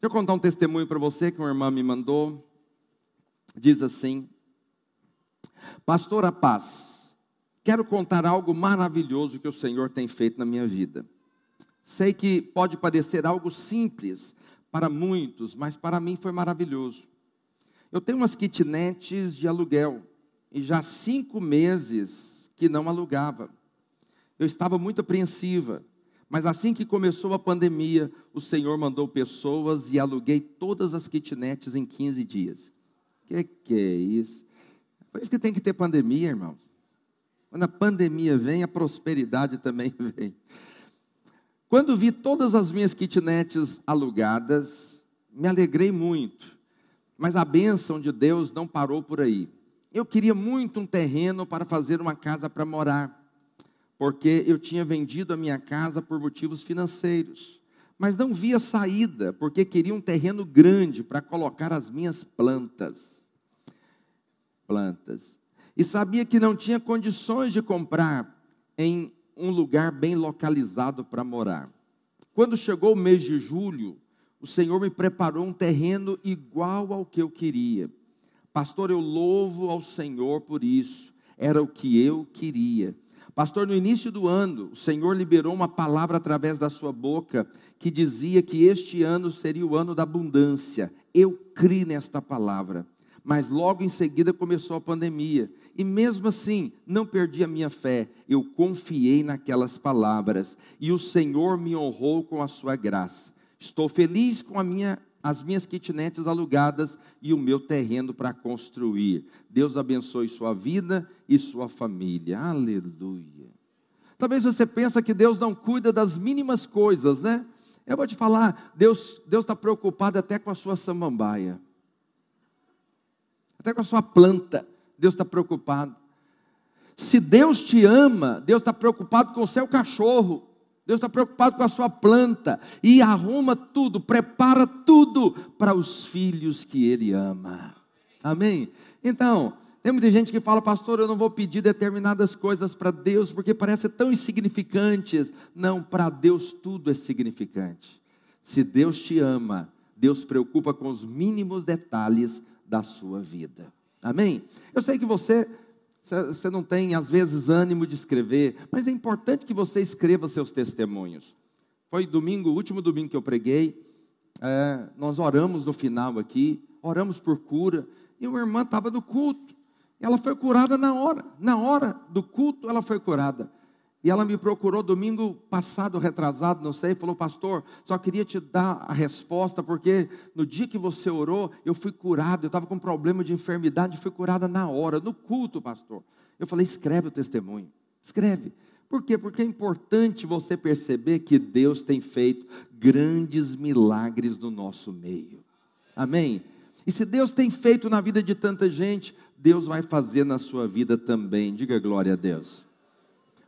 eu contar um testemunho para você que uma irmã me mandou. Diz assim: Pastora Paz, quero contar algo maravilhoso que o Senhor tem feito na minha vida. Sei que pode parecer algo simples para muitos, mas para mim foi maravilhoso. Eu tenho umas kitnets de aluguel e já cinco meses que não alugava. Eu estava muito apreensiva, mas assim que começou a pandemia, o Senhor mandou pessoas e aluguei todas as kitnets em 15 dias. Que que é isso? Por isso que tem que ter pandemia, irmãos. Quando a pandemia vem, a prosperidade também vem. Quando vi todas as minhas kitnets alugadas, me alegrei muito. Mas a bênção de Deus não parou por aí. Eu queria muito um terreno para fazer uma casa para morar porque eu tinha vendido a minha casa por motivos financeiros, mas não via saída, porque queria um terreno grande para colocar as minhas plantas. Plantas. E sabia que não tinha condições de comprar em um lugar bem localizado para morar. Quando chegou o mês de julho, o Senhor me preparou um terreno igual ao que eu queria. Pastor, eu louvo ao Senhor por isso. Era o que eu queria. Pastor, no início do ano, o Senhor liberou uma palavra através da sua boca que dizia que este ano seria o ano da abundância. Eu criei nesta palavra. Mas logo em seguida começou a pandemia. E mesmo assim, não perdi a minha fé. Eu confiei naquelas palavras. E o Senhor me honrou com a sua graça. Estou feliz com a minha as minhas kitnets alugadas e o meu terreno para construir. Deus abençoe sua vida e sua família. Aleluia. Talvez você pense que Deus não cuida das mínimas coisas, né? Eu vou te falar, Deus Deus está preocupado até com a sua samambaia, até com a sua planta. Deus está preocupado. Se Deus te ama, Deus está preocupado com o seu cachorro. Deus está preocupado com a sua planta e arruma tudo, prepara tudo para os filhos que Ele ama. Amém? Então, tem muita gente que fala, pastor, eu não vou pedir determinadas coisas para Deus porque parece tão insignificantes. Não, para Deus tudo é significante. Se Deus te ama, Deus preocupa com os mínimos detalhes da sua vida. Amém? Eu sei que você você não tem, às vezes, ânimo de escrever, mas é importante que você escreva seus testemunhos. Foi domingo, o último domingo que eu preguei, é, nós oramos no final aqui, oramos por cura, e uma irmã estava no culto, ela foi curada na hora, na hora do culto ela foi curada. E ela me procurou domingo passado, retrasado, não sei, falou, pastor, só queria te dar a resposta, porque no dia que você orou, eu fui curado, eu estava com problema de enfermidade, fui curada na hora, no culto, pastor. Eu falei, escreve o testemunho, escreve. Por quê? Porque é importante você perceber que Deus tem feito grandes milagres no nosso meio. Amém? E se Deus tem feito na vida de tanta gente, Deus vai fazer na sua vida também. Diga glória a Deus.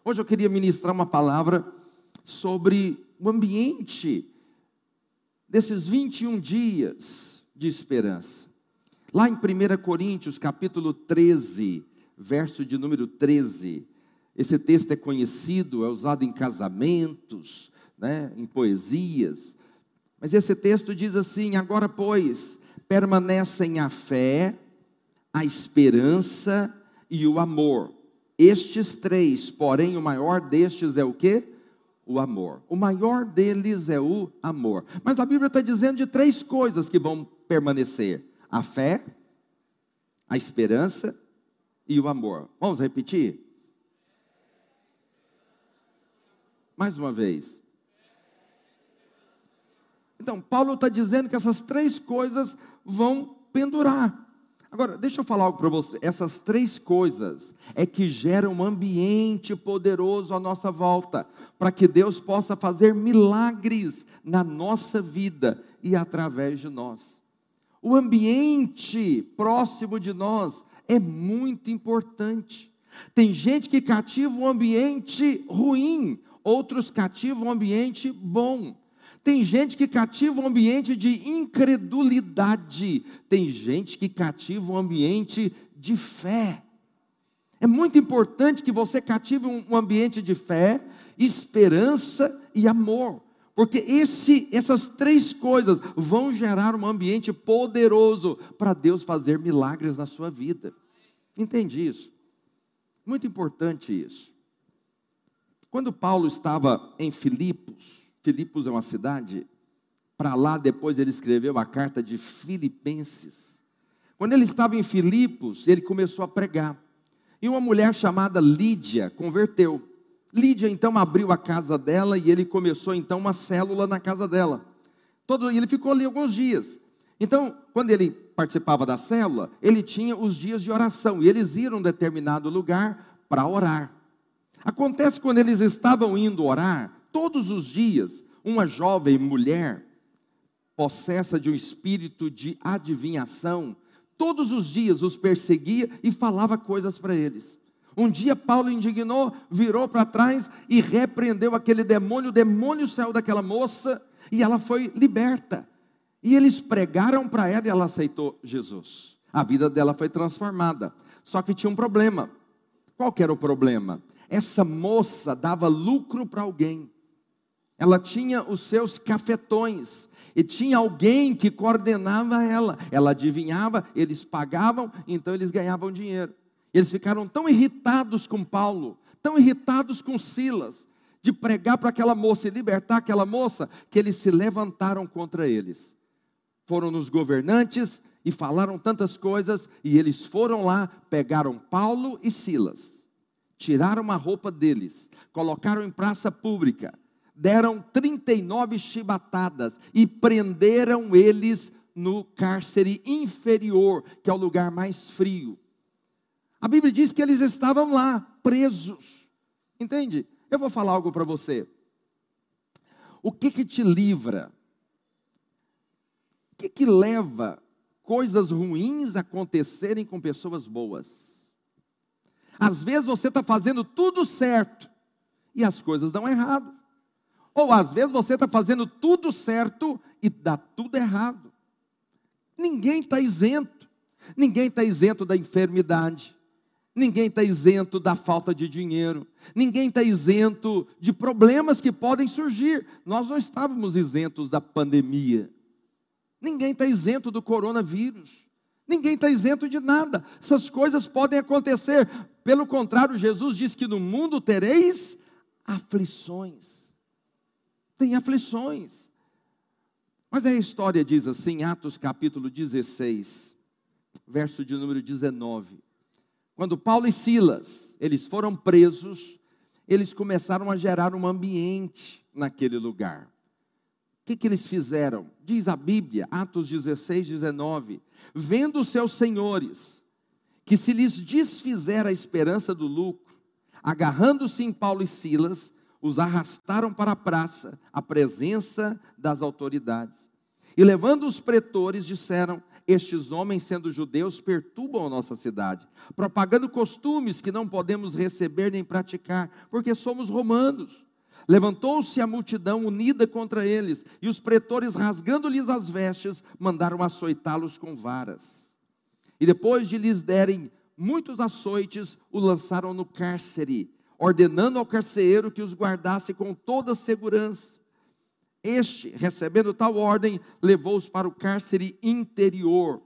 Hoje eu queria ministrar uma palavra sobre o ambiente desses 21 dias de esperança. Lá em 1 Coríntios, capítulo 13, verso de número 13, esse texto é conhecido, é usado em casamentos, né, em poesias. Mas esse texto diz assim: agora, pois, permanecem a fé, a esperança e o amor. Estes três, porém, o maior destes é o que? O amor. O maior deles é o amor. Mas a Bíblia está dizendo de três coisas que vão permanecer: a fé, a esperança e o amor. Vamos repetir? Mais uma vez. Então, Paulo está dizendo que essas três coisas vão pendurar. Agora, deixa eu falar algo para você. Essas três coisas é que geram um ambiente poderoso à nossa volta, para que Deus possa fazer milagres na nossa vida e através de nós. O ambiente próximo de nós é muito importante. Tem gente que cativa um ambiente ruim, outros cativam um ambiente bom. Tem gente que cativa um ambiente de incredulidade, tem gente que cativa um ambiente de fé. É muito importante que você cative um ambiente de fé, esperança e amor, Porque esse, essas três coisas vão gerar um ambiente poderoso para Deus fazer milagres na sua vida. Entende isso? Muito importante isso. Quando Paulo estava em Filipos, Filipos é uma cidade, para lá depois ele escreveu a carta de Filipenses. Quando ele estava em Filipos, ele começou a pregar. E uma mulher chamada Lídia converteu. Lídia então abriu a casa dela e ele começou então uma célula na casa dela. Todo, ele ficou ali alguns dias. Então, quando ele participava da célula, ele tinha os dias de oração e eles iam a um determinado lugar para orar. Acontece quando eles estavam indo orar, todos os dias, uma jovem mulher, possessa de um espírito de adivinhação, todos os dias os perseguia e falava coisas para eles. Um dia Paulo indignou, virou para trás e repreendeu aquele demônio, o demônio saiu daquela moça e ela foi liberta. E eles pregaram para ela e ela aceitou Jesus. A vida dela foi transformada. Só que tinha um problema. Qual era o problema? Essa moça dava lucro para alguém. Ela tinha os seus cafetões. E tinha alguém que coordenava ela. Ela adivinhava, eles pagavam, então eles ganhavam dinheiro. Eles ficaram tão irritados com Paulo, tão irritados com Silas, de pregar para aquela moça e libertar aquela moça, que eles se levantaram contra eles foram nos governantes e falaram tantas coisas, e eles foram lá, pegaram Paulo e Silas, tiraram a roupa deles, colocaram em praça pública, deram 39 chibatadas e prenderam eles no cárcere inferior, que é o lugar mais frio. A Bíblia diz que eles estavam lá, presos. Entende? Eu vou falar algo para você. O que que te livra que, que leva coisas ruins acontecerem com pessoas boas? Às vezes você está fazendo tudo certo e as coisas dão errado. Ou às vezes você está fazendo tudo certo e dá tudo errado. Ninguém está isento. Ninguém está isento da enfermidade. Ninguém está isento da falta de dinheiro. Ninguém está isento de problemas que podem surgir. Nós não estávamos isentos da pandemia. Ninguém está isento do coronavírus. Ninguém está isento de nada. Essas coisas podem acontecer. Pelo contrário, Jesus diz que no mundo tereis aflições. Tem aflições. Mas a história diz assim, Atos capítulo 16, verso de número 19. Quando Paulo e Silas, eles foram presos, eles começaram a gerar um ambiente naquele lugar que, que eles fizeram? Diz a Bíblia, Atos 16, 19: Vendo seus senhores, que se lhes desfizer a esperança do lucro, agarrando-se em Paulo e Silas, os arrastaram para a praça, à presença das autoridades. E levando os pretores, disseram: Estes homens, sendo judeus, perturbam a nossa cidade, propagando costumes que não podemos receber nem praticar, porque somos romanos. Levantou-se a multidão unida contra eles, e os pretores, rasgando-lhes as vestes, mandaram açoitá-los com varas. E depois de lhes derem muitos açoites, o lançaram no cárcere, ordenando ao carcereiro que os guardasse com toda segurança. Este, recebendo tal ordem, levou-os para o cárcere interior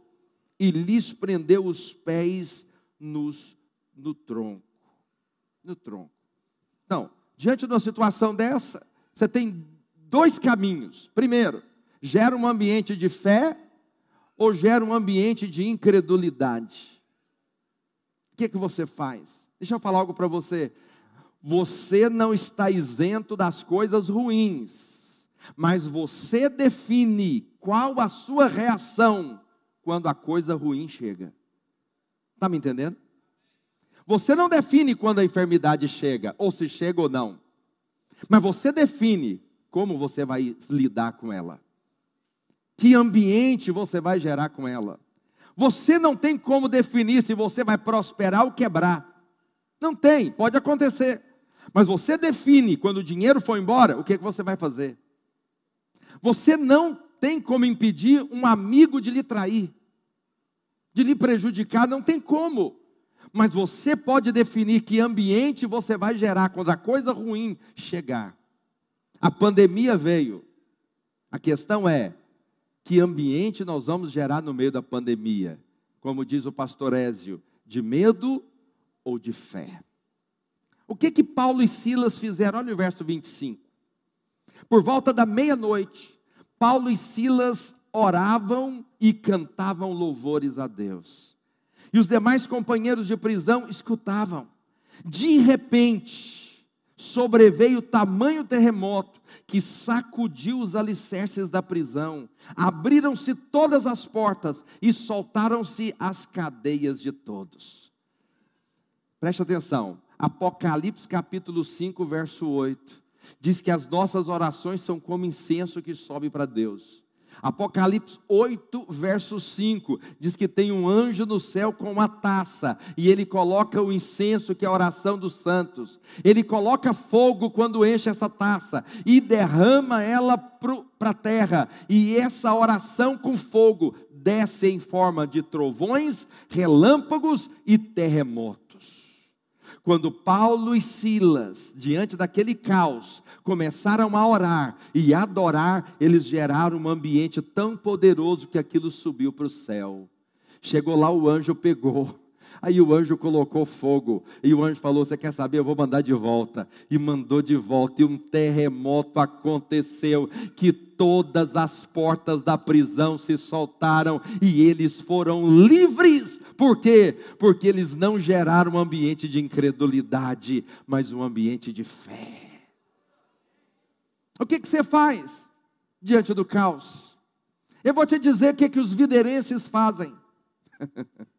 e lhes prendeu os pés nos, no tronco. No tronco. Então, diante de uma situação dessa, você tem dois caminhos. Primeiro, gera um ambiente de fé ou gera um ambiente de incredulidade. O que, é que você faz? Deixa eu falar algo para você. Você não está isento das coisas ruins, mas você define qual a sua reação quando a coisa ruim chega. Está me entendendo? Você não define quando a enfermidade chega, ou se chega ou não. Mas você define como você vai lidar com ela. Que ambiente você vai gerar com ela. Você não tem como definir se você vai prosperar ou quebrar. Não tem, pode acontecer. Mas você define quando o dinheiro for embora, o que, é que você vai fazer. Você não tem como impedir um amigo de lhe trair, de lhe prejudicar, não tem como mas você pode definir que ambiente você vai gerar quando a coisa ruim chegar. A pandemia veio. A questão é: que ambiente nós vamos gerar no meio da pandemia? Como diz o pastor Ézio, de medo ou de fé? O que que Paulo e Silas fizeram? Olha o verso 25. Por volta da meia-noite, Paulo e Silas oravam e cantavam louvores a Deus. E os demais companheiros de prisão escutavam. De repente, sobreveio tamanho terremoto que sacudiu os alicerces da prisão. Abriram-se todas as portas e soltaram-se as cadeias de todos. Preste atenção. Apocalipse capítulo 5, verso 8. Diz que as nossas orações são como incenso que sobe para Deus. Apocalipse 8, verso 5, diz que tem um anjo no céu com uma taça, e ele coloca o incenso, que é a oração dos santos. Ele coloca fogo quando enche essa taça, e derrama ela para a terra, e essa oração com fogo desce em forma de trovões, relâmpagos e terremotos. Quando Paulo e Silas, diante daquele caos, começaram a orar e adorar, eles geraram um ambiente tão poderoso que aquilo subiu para o céu. Chegou lá, o anjo pegou. Aí o anjo colocou fogo, e o anjo falou: Você quer saber? Eu vou mandar de volta. E mandou de volta, e um terremoto aconteceu, que todas as portas da prisão se soltaram, e eles foram livres. Por quê? Porque eles não geraram um ambiente de incredulidade, mas um ambiente de fé. O que, que você faz diante do caos? Eu vou te dizer o que, que os viderenses fazem.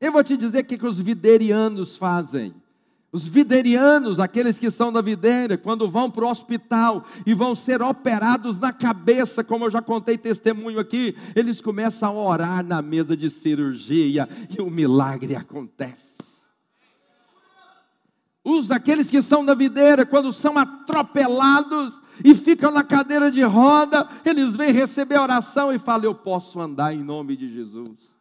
Eu vou te dizer o que, que os viderianos fazem. Os viderianos, aqueles que são da videira, quando vão para o hospital e vão ser operados na cabeça, como eu já contei testemunho aqui, eles começam a orar na mesa de cirurgia e o milagre acontece. Os aqueles que são da videira, quando são atropelados, e ficam na cadeira de roda, eles vêm receber oração e falam: Eu posso andar em nome de Jesus.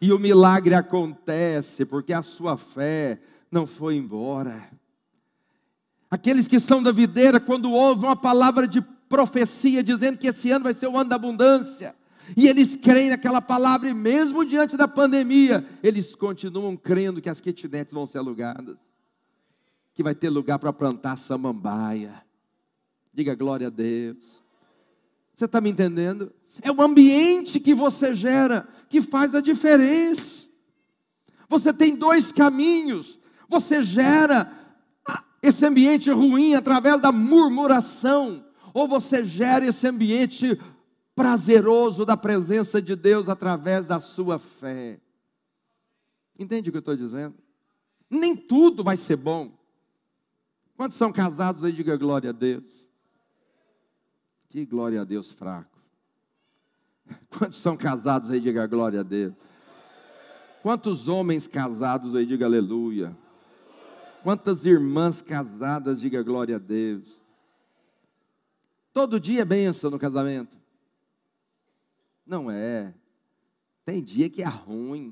E o milagre acontece, porque a sua fé não foi embora. Aqueles que são da videira, quando ouvem uma palavra de profecia dizendo que esse ano vai ser o ano da abundância, e eles creem naquela palavra, e mesmo diante da pandemia, eles continuam crendo que as kitnets vão ser alugadas, que vai ter lugar para plantar samambaia, Diga glória a Deus. Você está me entendendo? É o ambiente que você gera que faz a diferença. Você tem dois caminhos. Você gera esse ambiente ruim através da murmuração, ou você gera esse ambiente prazeroso da presença de Deus através da sua fé. Entende o que eu estou dizendo? Nem tudo vai ser bom. Quantos são casados aí? Diga glória a Deus. Que glória a Deus fraco. Quantos são casados aí? Diga glória a Deus. Quantos homens casados aí? Diga aleluia. Quantas irmãs casadas? Diga glória a Deus. Todo dia é benção no casamento. Não é. Tem dia que é ruim.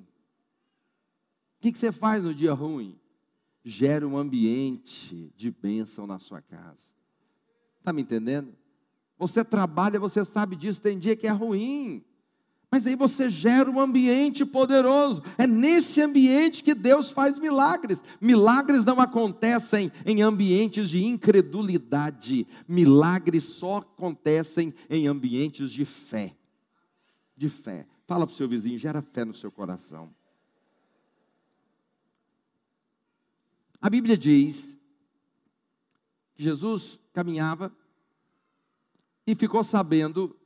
O que, que você faz no dia ruim? Gera um ambiente de bênção na sua casa. Está me entendendo? Você trabalha, você sabe disso, tem dia que é ruim. Mas aí você gera um ambiente poderoso. É nesse ambiente que Deus faz milagres. Milagres não acontecem em ambientes de incredulidade. Milagres só acontecem em ambientes de fé. De fé. Fala para o seu vizinho, gera fé no seu coração. A Bíblia diz que Jesus caminhava e ficou sabendo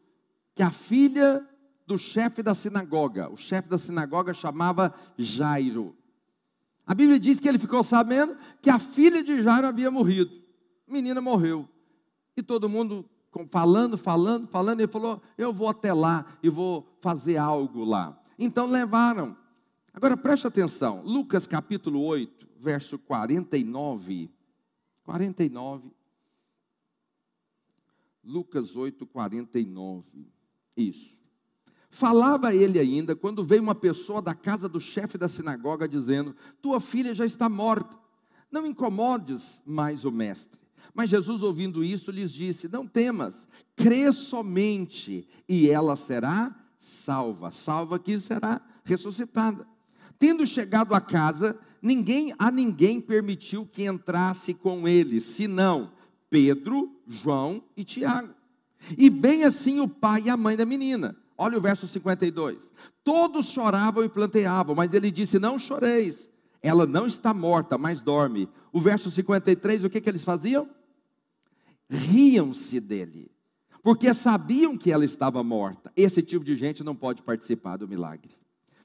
que a filha do chefe da sinagoga, o chefe da sinagoga chamava Jairo. A Bíblia diz que ele ficou sabendo que a filha de Jairo havia morrido. A menina morreu. E todo mundo falando, falando, falando, ele falou: Eu vou até lá e vou fazer algo lá. Então levaram. Agora preste atenção, Lucas capítulo 8, verso 49. 49. Lucas 8, 49. Isso. Falava ele ainda quando veio uma pessoa da casa do chefe da sinagoga dizendo: Tua filha já está morta, não incomodes mais o mestre. Mas Jesus, ouvindo isso, lhes disse: Não temas, crê somente, e ela será salva. Salva que será ressuscitada. Tendo chegado a casa, ninguém a ninguém permitiu que entrasse com ele, senão Pedro, João e Tiago. E bem assim o pai e a mãe da menina. Olha o verso 52. Todos choravam e planteavam, mas ele disse: Não choreis, ela não está morta, mas dorme. O verso 53, o que, que eles faziam? riam-se dele, porque sabiam que ela estava morta. Esse tipo de gente não pode participar do milagre.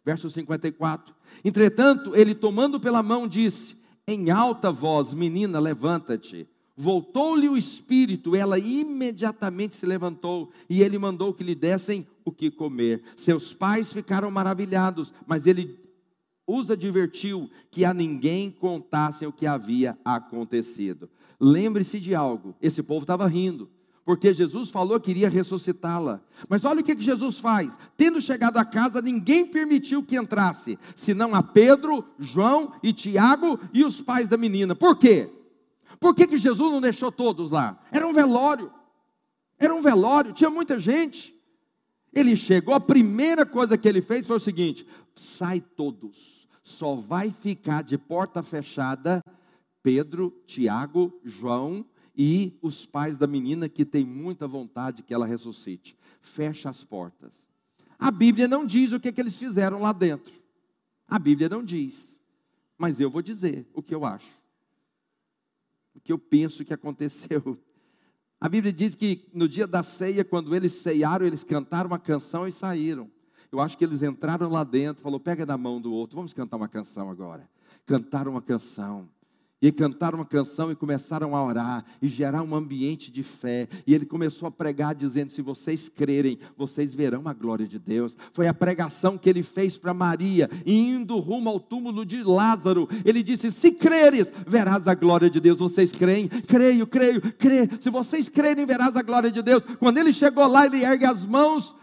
Verso 54: Entretanto, ele tomando pela mão, disse em alta voz: Menina, levanta-te. Voltou-lhe o espírito, ela imediatamente se levantou e ele mandou que lhe dessem o que comer. Seus pais ficaram maravilhados, mas ele os advertiu que a ninguém contassem o que havia acontecido. Lembre-se de algo: esse povo estava rindo, porque Jesus falou que iria ressuscitá-la. Mas olha o que, Jesus faz: tendo chegado a casa, ninguém permitiu que entrasse, senão a Pedro, João e Tiago e os pais da menina. Por quê? Por que, que Jesus não deixou todos lá? Era um velório, era um velório, tinha muita gente. Ele chegou, a primeira coisa que ele fez foi o seguinte: sai todos, só vai ficar de porta fechada Pedro, Tiago, João e os pais da menina que tem muita vontade que ela ressuscite. Fecha as portas. A Bíblia não diz o que, que eles fizeram lá dentro. A Bíblia não diz. Mas eu vou dizer o que eu acho. Que eu penso que aconteceu. A Bíblia diz que no dia da ceia, quando eles ceiaram, eles cantaram uma canção e saíram. Eu acho que eles entraram lá dentro, falou: pega na mão do outro, vamos cantar uma canção agora. Cantaram uma canção. E cantaram uma canção e começaram a orar e gerar um ambiente de fé. E ele começou a pregar dizendo: Se vocês crerem, vocês verão a glória de Deus. Foi a pregação que ele fez para Maria, indo rumo ao túmulo de Lázaro. Ele disse: Se creres, verás a glória de Deus. Vocês creem? Creio, creio, creio. Se vocês crerem, verás a glória de Deus. Quando ele chegou lá, ele ergue as mãos.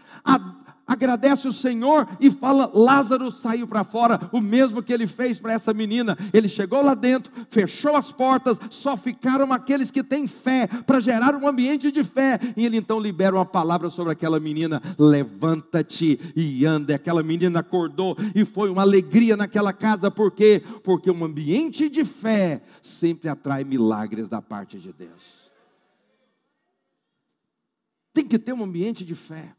Agradece o Senhor e fala: Lázaro saiu para fora, o mesmo que ele fez para essa menina. Ele chegou lá dentro, fechou as portas, só ficaram aqueles que têm fé, para gerar um ambiente de fé. E ele então libera uma palavra sobre aquela menina: levanta-te e anda. E aquela menina acordou e foi uma alegria naquela casa, por quê? Porque um ambiente de fé sempre atrai milagres da parte de Deus. Tem que ter um ambiente de fé.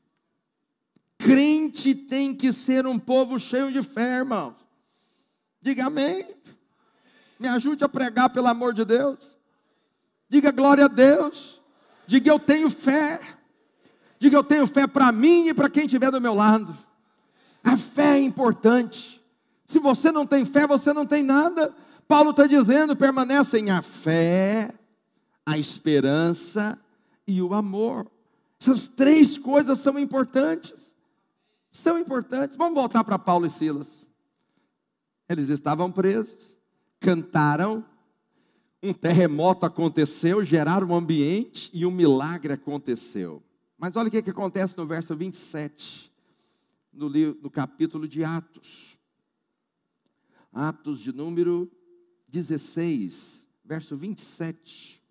Crente tem que ser um povo cheio de fé, irmãos. Diga amém. Me ajude a pregar, pelo amor de Deus. Diga glória a Deus. Diga eu tenho fé. Diga eu tenho fé para mim e para quem estiver do meu lado. A fé é importante. Se você não tem fé, você não tem nada. Paulo está dizendo: permanecem a fé, a esperança e o amor. Essas três coisas são importantes são importantes. Vamos voltar para Paulo e Silas. Eles estavam presos, cantaram, um terremoto aconteceu, geraram um ambiente e um milagre aconteceu. Mas olha o que, que acontece no verso 27, no, livro, no capítulo de Atos. Atos de número 16, verso 27.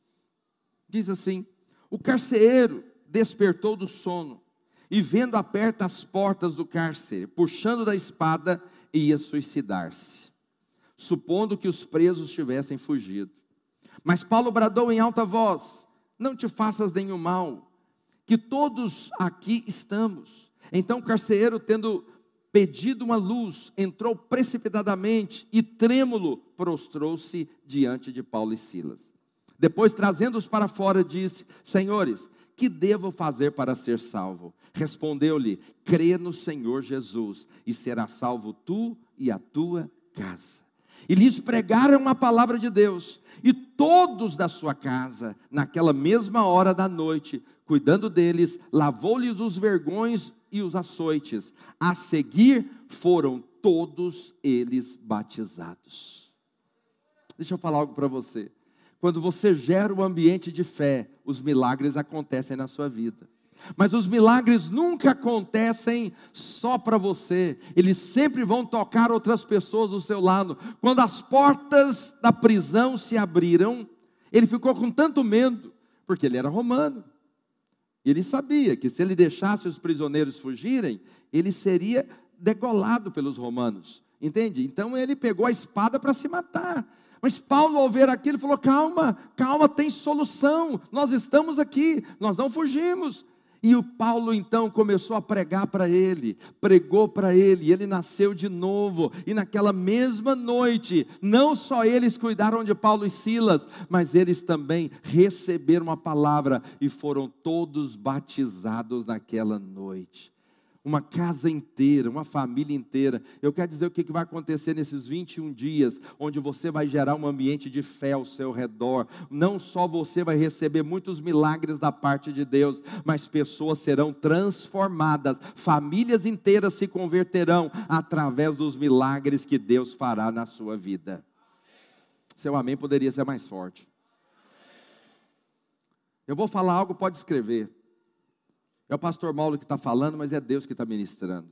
Diz assim: O carcereiro despertou do sono e vendo aperta as portas do cárcere, puxando da espada, ia suicidar-se, supondo que os presos tivessem fugido. Mas Paulo bradou em alta voz: Não te faças nenhum mal, que todos aqui estamos. Então o carcereiro, tendo pedido uma luz, entrou precipitadamente e, trêmulo, prostrou-se diante de Paulo e Silas. Depois, trazendo-os para fora, disse: Senhores, que devo fazer para ser salvo? Respondeu-lhe: crê no Senhor Jesus e será salvo tu e a tua casa. E lhes pregaram a palavra de Deus, e todos da sua casa, naquela mesma hora da noite, cuidando deles, lavou-lhes os vergões e os açoites. A seguir foram todos eles batizados. Deixa eu falar algo para você. Quando você gera um ambiente de fé, os milagres acontecem na sua vida. Mas os milagres nunca acontecem só para você, eles sempre vão tocar outras pessoas do seu lado. Quando as portas da prisão se abriram, Ele ficou com tanto medo, porque ele era romano. Ele sabia que se ele deixasse os prisioneiros fugirem, ele seria degolado pelos romanos. Entende? Então ele pegou a espada para se matar. Mas Paulo, ao ver aquilo, falou: calma, calma, tem solução. Nós estamos aqui, nós não fugimos. E o Paulo então começou a pregar para ele, pregou para ele, ele nasceu de novo. E naquela mesma noite, não só eles cuidaram de Paulo e Silas, mas eles também receberam a palavra e foram todos batizados naquela noite uma casa inteira, uma família inteira. Eu quero dizer o que vai acontecer nesses 21 dias, onde você vai gerar um ambiente de fé ao seu redor. Não só você vai receber muitos milagres da parte de Deus, mas pessoas serão transformadas, famílias inteiras se converterão através dos milagres que Deus fará na sua vida. Seu amém poderia ser mais forte. Eu vou falar algo, pode escrever. É o pastor Paulo que está falando, mas é Deus que está ministrando.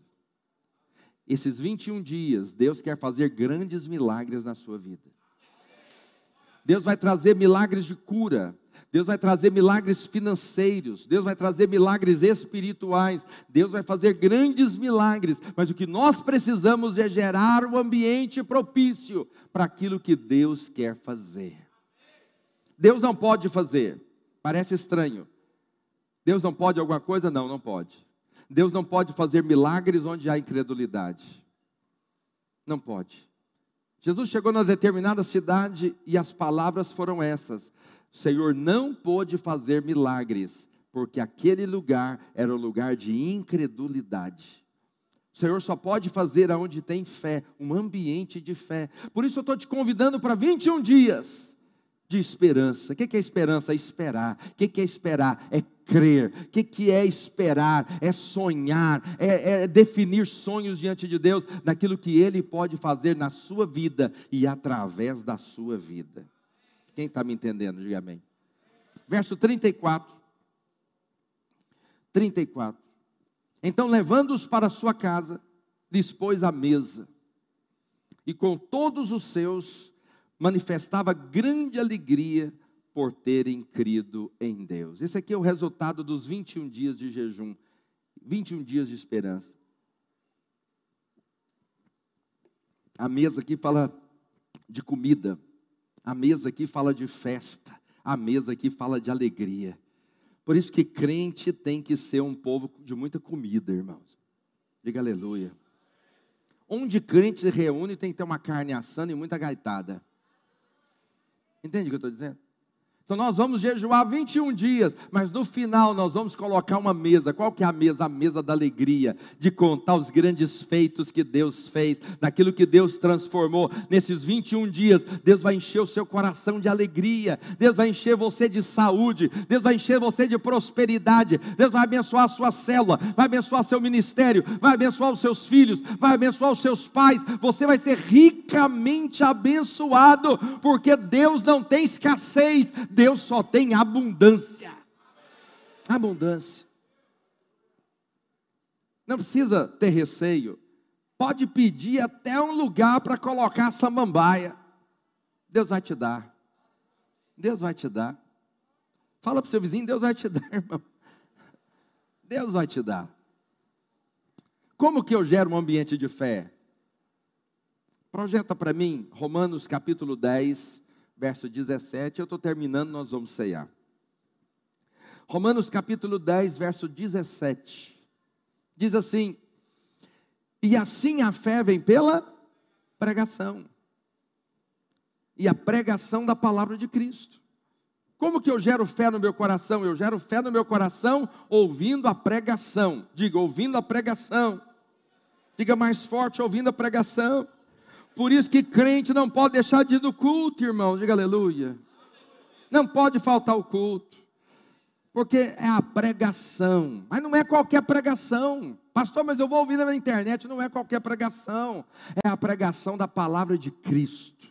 Esses 21 dias, Deus quer fazer grandes milagres na sua vida. Deus vai trazer milagres de cura. Deus vai trazer milagres financeiros. Deus vai trazer milagres espirituais. Deus vai fazer grandes milagres. Mas o que nós precisamos é gerar o um ambiente propício para aquilo que Deus quer fazer. Deus não pode fazer. Parece estranho. Deus não pode alguma coisa? Não, não pode. Deus não pode fazer milagres onde há incredulidade. Não pode. Jesus chegou na determinada cidade e as palavras foram essas: o Senhor não pôde fazer milagres, porque aquele lugar era um lugar de incredulidade. O Senhor só pode fazer aonde tem fé, um ambiente de fé. Por isso eu estou te convidando para 21 dias de esperança. O que é esperança? Esperar. O que é esperar? É crer. O que, que é esperar? É sonhar, é, é definir sonhos diante de Deus, daquilo que Ele pode fazer na sua vida e através da sua vida. Quem está me entendendo? Diga amém. Verso 34. 34. Então, levando-os para sua casa, dispôs a mesa, e com todos os seus manifestava grande alegria por terem crido em Deus. Esse aqui é o resultado dos 21 dias de jejum, 21 dias de esperança. A mesa aqui fala de comida, a mesa aqui fala de festa, a mesa aqui fala de alegria. Por isso que crente tem que ser um povo de muita comida, irmãos. Diga aleluia. Onde crente se reúne tem que ter uma carne assando e muita gaitada. Entende o que eu estou dizendo? Então nós vamos jejuar 21 dias, mas no final nós vamos colocar uma mesa. Qual que é a mesa? A mesa da alegria, de contar os grandes feitos que Deus fez, daquilo que Deus transformou. Nesses 21 dias, Deus vai encher o seu coração de alegria, Deus vai encher você de saúde, Deus vai encher você de prosperidade, Deus vai abençoar a sua célula, vai abençoar seu ministério, vai abençoar os seus filhos, vai abençoar os seus pais. Você vai ser ricamente abençoado, porque Deus não tem escassez. Deus só tem abundância. Abundância. Não precisa ter receio. Pode pedir até um lugar para colocar samambaia. Deus vai te dar. Deus vai te dar. Fala para o seu vizinho, Deus vai te dar, irmão. Deus vai te dar. Como que eu gero um ambiente de fé? Projeta para mim Romanos capítulo 10, verso 17, eu estou terminando, nós vamos ceiar. Romanos capítulo 10, verso 17. Diz assim: E assim a fé vem pela pregação. E a pregação da palavra de Cristo. Como que eu gero fé no meu coração? Eu gero fé no meu coração ouvindo a pregação. Diga, ouvindo a pregação. Diga mais forte, ouvindo a pregação. Por isso que crente não pode deixar de ir no culto, irmão. Diga aleluia. Não pode faltar o culto. Porque é a pregação. Mas não é qualquer pregação. Pastor, mas eu vou ouvir na internet. Não é qualquer pregação. É a pregação da palavra de Cristo.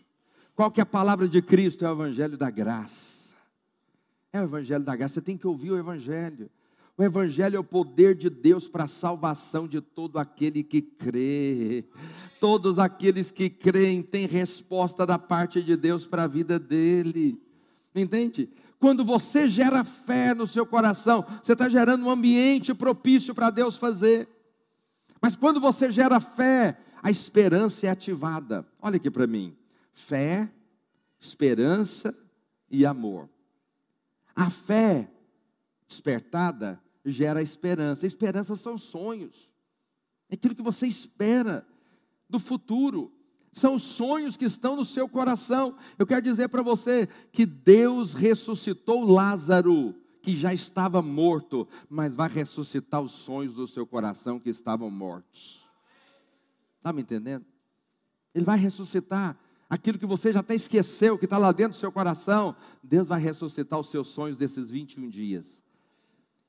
Qual que é a palavra de Cristo? É o evangelho da graça. É o evangelho da graça. Você tem que ouvir o evangelho. O Evangelho é o poder de Deus para a salvação de todo aquele que crê. Todos aqueles que creem têm resposta da parte de Deus para a vida dele. Entende? Quando você gera fé no seu coração, você está gerando um ambiente propício para Deus fazer. Mas quando você gera fé, a esperança é ativada. Olha aqui para mim: fé, esperança e amor. A fé despertada gera esperança. Esperança são sonhos. É aquilo que você espera do futuro. São os sonhos que estão no seu coração. Eu quero dizer para você que Deus ressuscitou Lázaro, que já estava morto, mas vai ressuscitar os sonhos do seu coração que estavam mortos. Está me entendendo? Ele vai ressuscitar aquilo que você já até esqueceu, que está lá dentro do seu coração. Deus vai ressuscitar os seus sonhos desses 21 dias.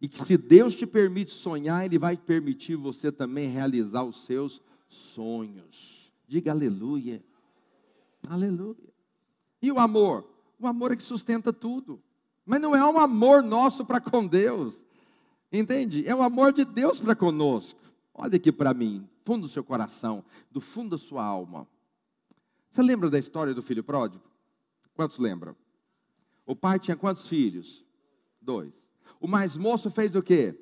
E que se Deus te permite sonhar, Ele vai permitir você também realizar os seus sonhos. Diga aleluia. Aleluia. E o amor? O amor é que sustenta tudo. Mas não é um amor nosso para com Deus. Entende? É o amor de Deus para conosco. Olha aqui para mim, fundo do seu coração, do fundo da sua alma. Você lembra da história do filho pródigo? Quantos lembram? O pai tinha quantos filhos? Dois. O mais moço fez o quê?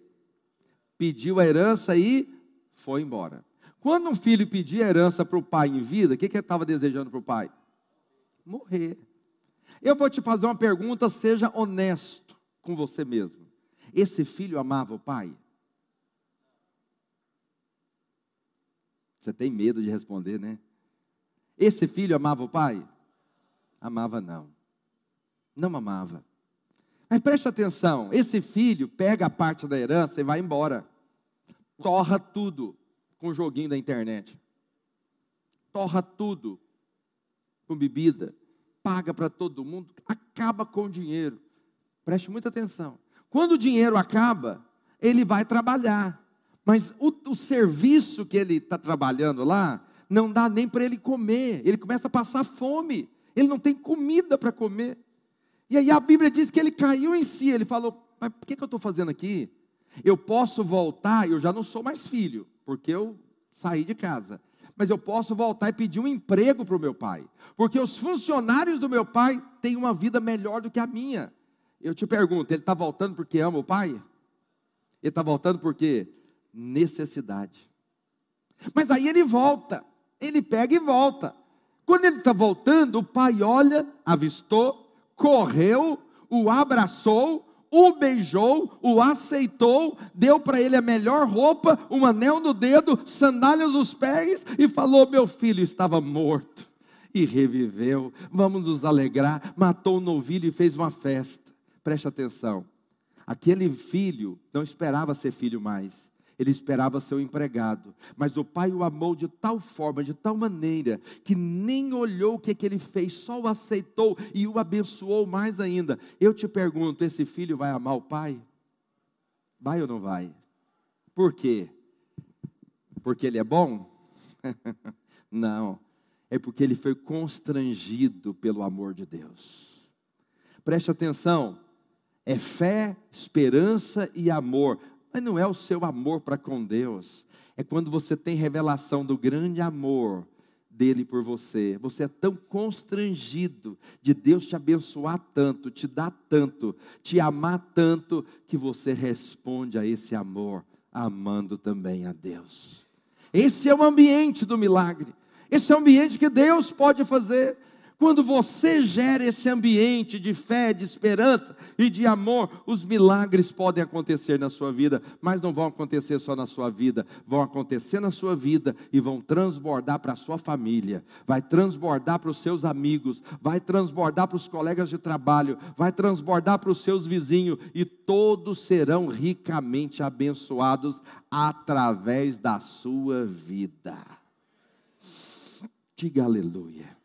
Pediu a herança e foi embora. Quando um filho pedia herança para o pai em vida, o que, que ele estava desejando para o pai? Morrer. Eu vou te fazer uma pergunta, seja honesto com você mesmo. Esse filho amava o pai? Você tem medo de responder, né? Esse filho amava o pai? Amava não. Não amava. Mas preste atenção: esse filho pega a parte da herança e vai embora. Torra tudo com o joguinho da internet. Torra tudo com bebida. Paga para todo mundo. Acaba com o dinheiro. Preste muita atenção. Quando o dinheiro acaba, ele vai trabalhar. Mas o, o serviço que ele está trabalhando lá, não dá nem para ele comer. Ele começa a passar fome. Ele não tem comida para comer. E aí a Bíblia diz que ele caiu em si, ele falou: Mas por que, que eu estou fazendo aqui? Eu posso voltar, eu já não sou mais filho, porque eu saí de casa. Mas eu posso voltar e pedir um emprego para o meu pai, porque os funcionários do meu pai têm uma vida melhor do que a minha. Eu te pergunto, ele está voltando porque ama o pai? Ele está voltando porque necessidade. Mas aí ele volta, ele pega e volta. Quando ele está voltando, o pai olha, avistou, correu, o abraçou, o beijou, o aceitou, deu para ele a melhor roupa, um anel no dedo, sandálias nos pés e falou: Meu filho estava morto e reviveu. Vamos nos alegrar. Matou um novilho e fez uma festa. Preste atenção. Aquele filho não esperava ser filho mais ele esperava ser o empregado. Mas o pai o amou de tal forma, de tal maneira, que nem olhou o que, que ele fez, só o aceitou e o abençoou mais ainda. Eu te pergunto: esse filho vai amar o pai? Vai ou não vai? Por quê? Porque ele é bom? não. É porque ele foi constrangido pelo amor de Deus. Preste atenção. É fé, esperança e amor. Mas não é o seu amor para com Deus, é quando você tem revelação do grande amor dele por você. Você é tão constrangido de Deus te abençoar tanto, te dar tanto, te amar tanto, que você responde a esse amor amando também a Deus. Esse é o ambiente do milagre. Esse é o ambiente que Deus pode fazer. Quando você gera esse ambiente de fé, de esperança e de amor, os milagres podem acontecer na sua vida, mas não vão acontecer só na sua vida, vão acontecer na sua vida e vão transbordar para a sua família, vai transbordar para os seus amigos, vai transbordar para os colegas de trabalho, vai transbordar para os seus vizinhos. E todos serão ricamente abençoados através da sua vida. Diga aleluia.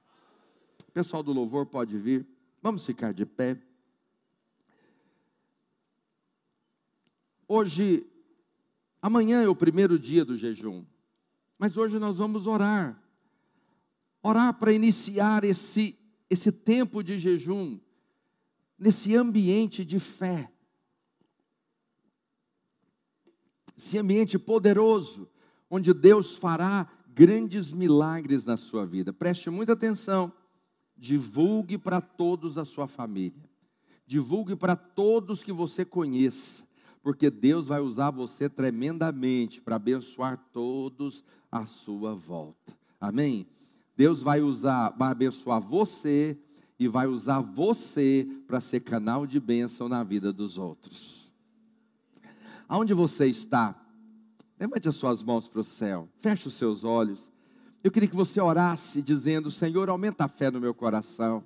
Pessoal do louvor pode vir. Vamos ficar de pé. Hoje, amanhã é o primeiro dia do jejum. Mas hoje nós vamos orar. Orar para iniciar esse, esse tempo de jejum, nesse ambiente de fé. Esse ambiente poderoso, onde Deus fará grandes milagres na sua vida. Preste muita atenção divulgue para todos a sua família. divulgue para todos que você conheça, porque Deus vai usar você tremendamente para abençoar todos à sua volta. Amém? Deus vai usar, vai abençoar você e vai usar você para ser canal de bênção na vida dos outros. Aonde você está? Levante as suas mãos para o céu, feche os seus olhos. Eu queria que você orasse dizendo: Senhor, aumenta a fé no meu coração.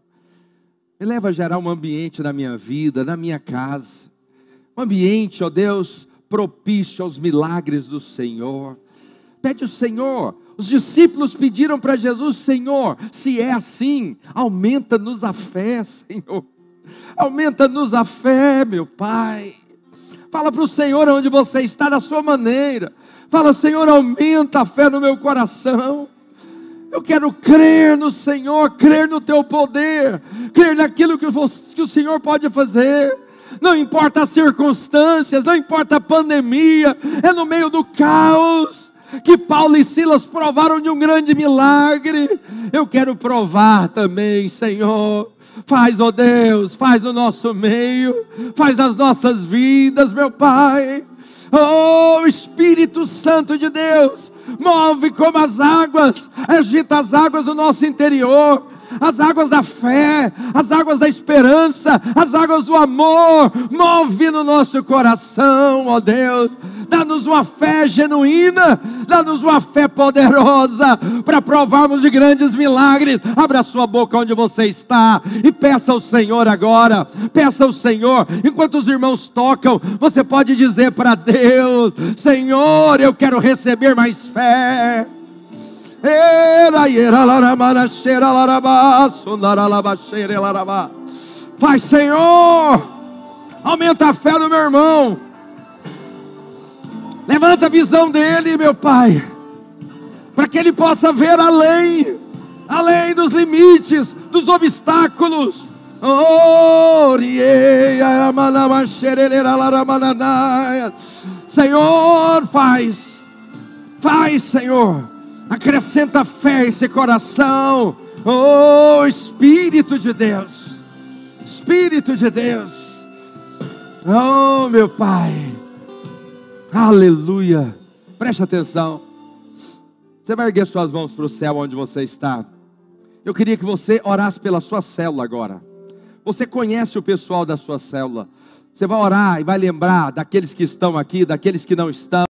Me leva a gerar um ambiente na minha vida, na minha casa. Um ambiente, ó Deus, propício aos milagres do Senhor. Pede o Senhor. Os discípulos pediram para Jesus: Senhor, se é assim, aumenta-nos a fé, Senhor. Aumenta-nos a fé, meu Pai. Fala para o Senhor onde você está, da sua maneira. Fala, Senhor, aumenta a fé no meu coração. Eu quero crer no Senhor, crer no teu poder, crer naquilo que, você, que o Senhor pode fazer. Não importa as circunstâncias, não importa a pandemia, é no meio do caos que Paulo e Silas provaram de um grande milagre. Eu quero provar também, Senhor. Faz, ó oh Deus, faz no nosso meio, faz nas nossas vidas, meu Pai. Oh Espírito Santo de Deus, move como as águas, agita as águas do nosso interior, as águas da fé, as águas da esperança, as águas do amor, move no nosso coração, ó Deus. Dá-nos uma fé genuína, dá-nos uma fé poderosa para provarmos de grandes milagres. Abra sua boca onde você está e peça ao Senhor agora. Peça ao Senhor, enquanto os irmãos tocam, você pode dizer para Deus: Senhor, eu quero receber mais fé. Vai, Senhor, aumenta a fé do meu irmão. Levanta a visão dele, meu Pai, para que ele possa ver além, além dos limites, dos obstáculos. Senhor, faz, faz, Senhor acrescenta fé a esse coração. Oh, Espírito de Deus, Espírito de Deus, oh, meu Pai, aleluia. Preste atenção. Você vai erguer suas mãos para o céu onde você está. Eu queria que você orasse pela sua célula agora. Você conhece o pessoal da sua célula. Você vai orar e vai lembrar daqueles que estão aqui, daqueles que não estão.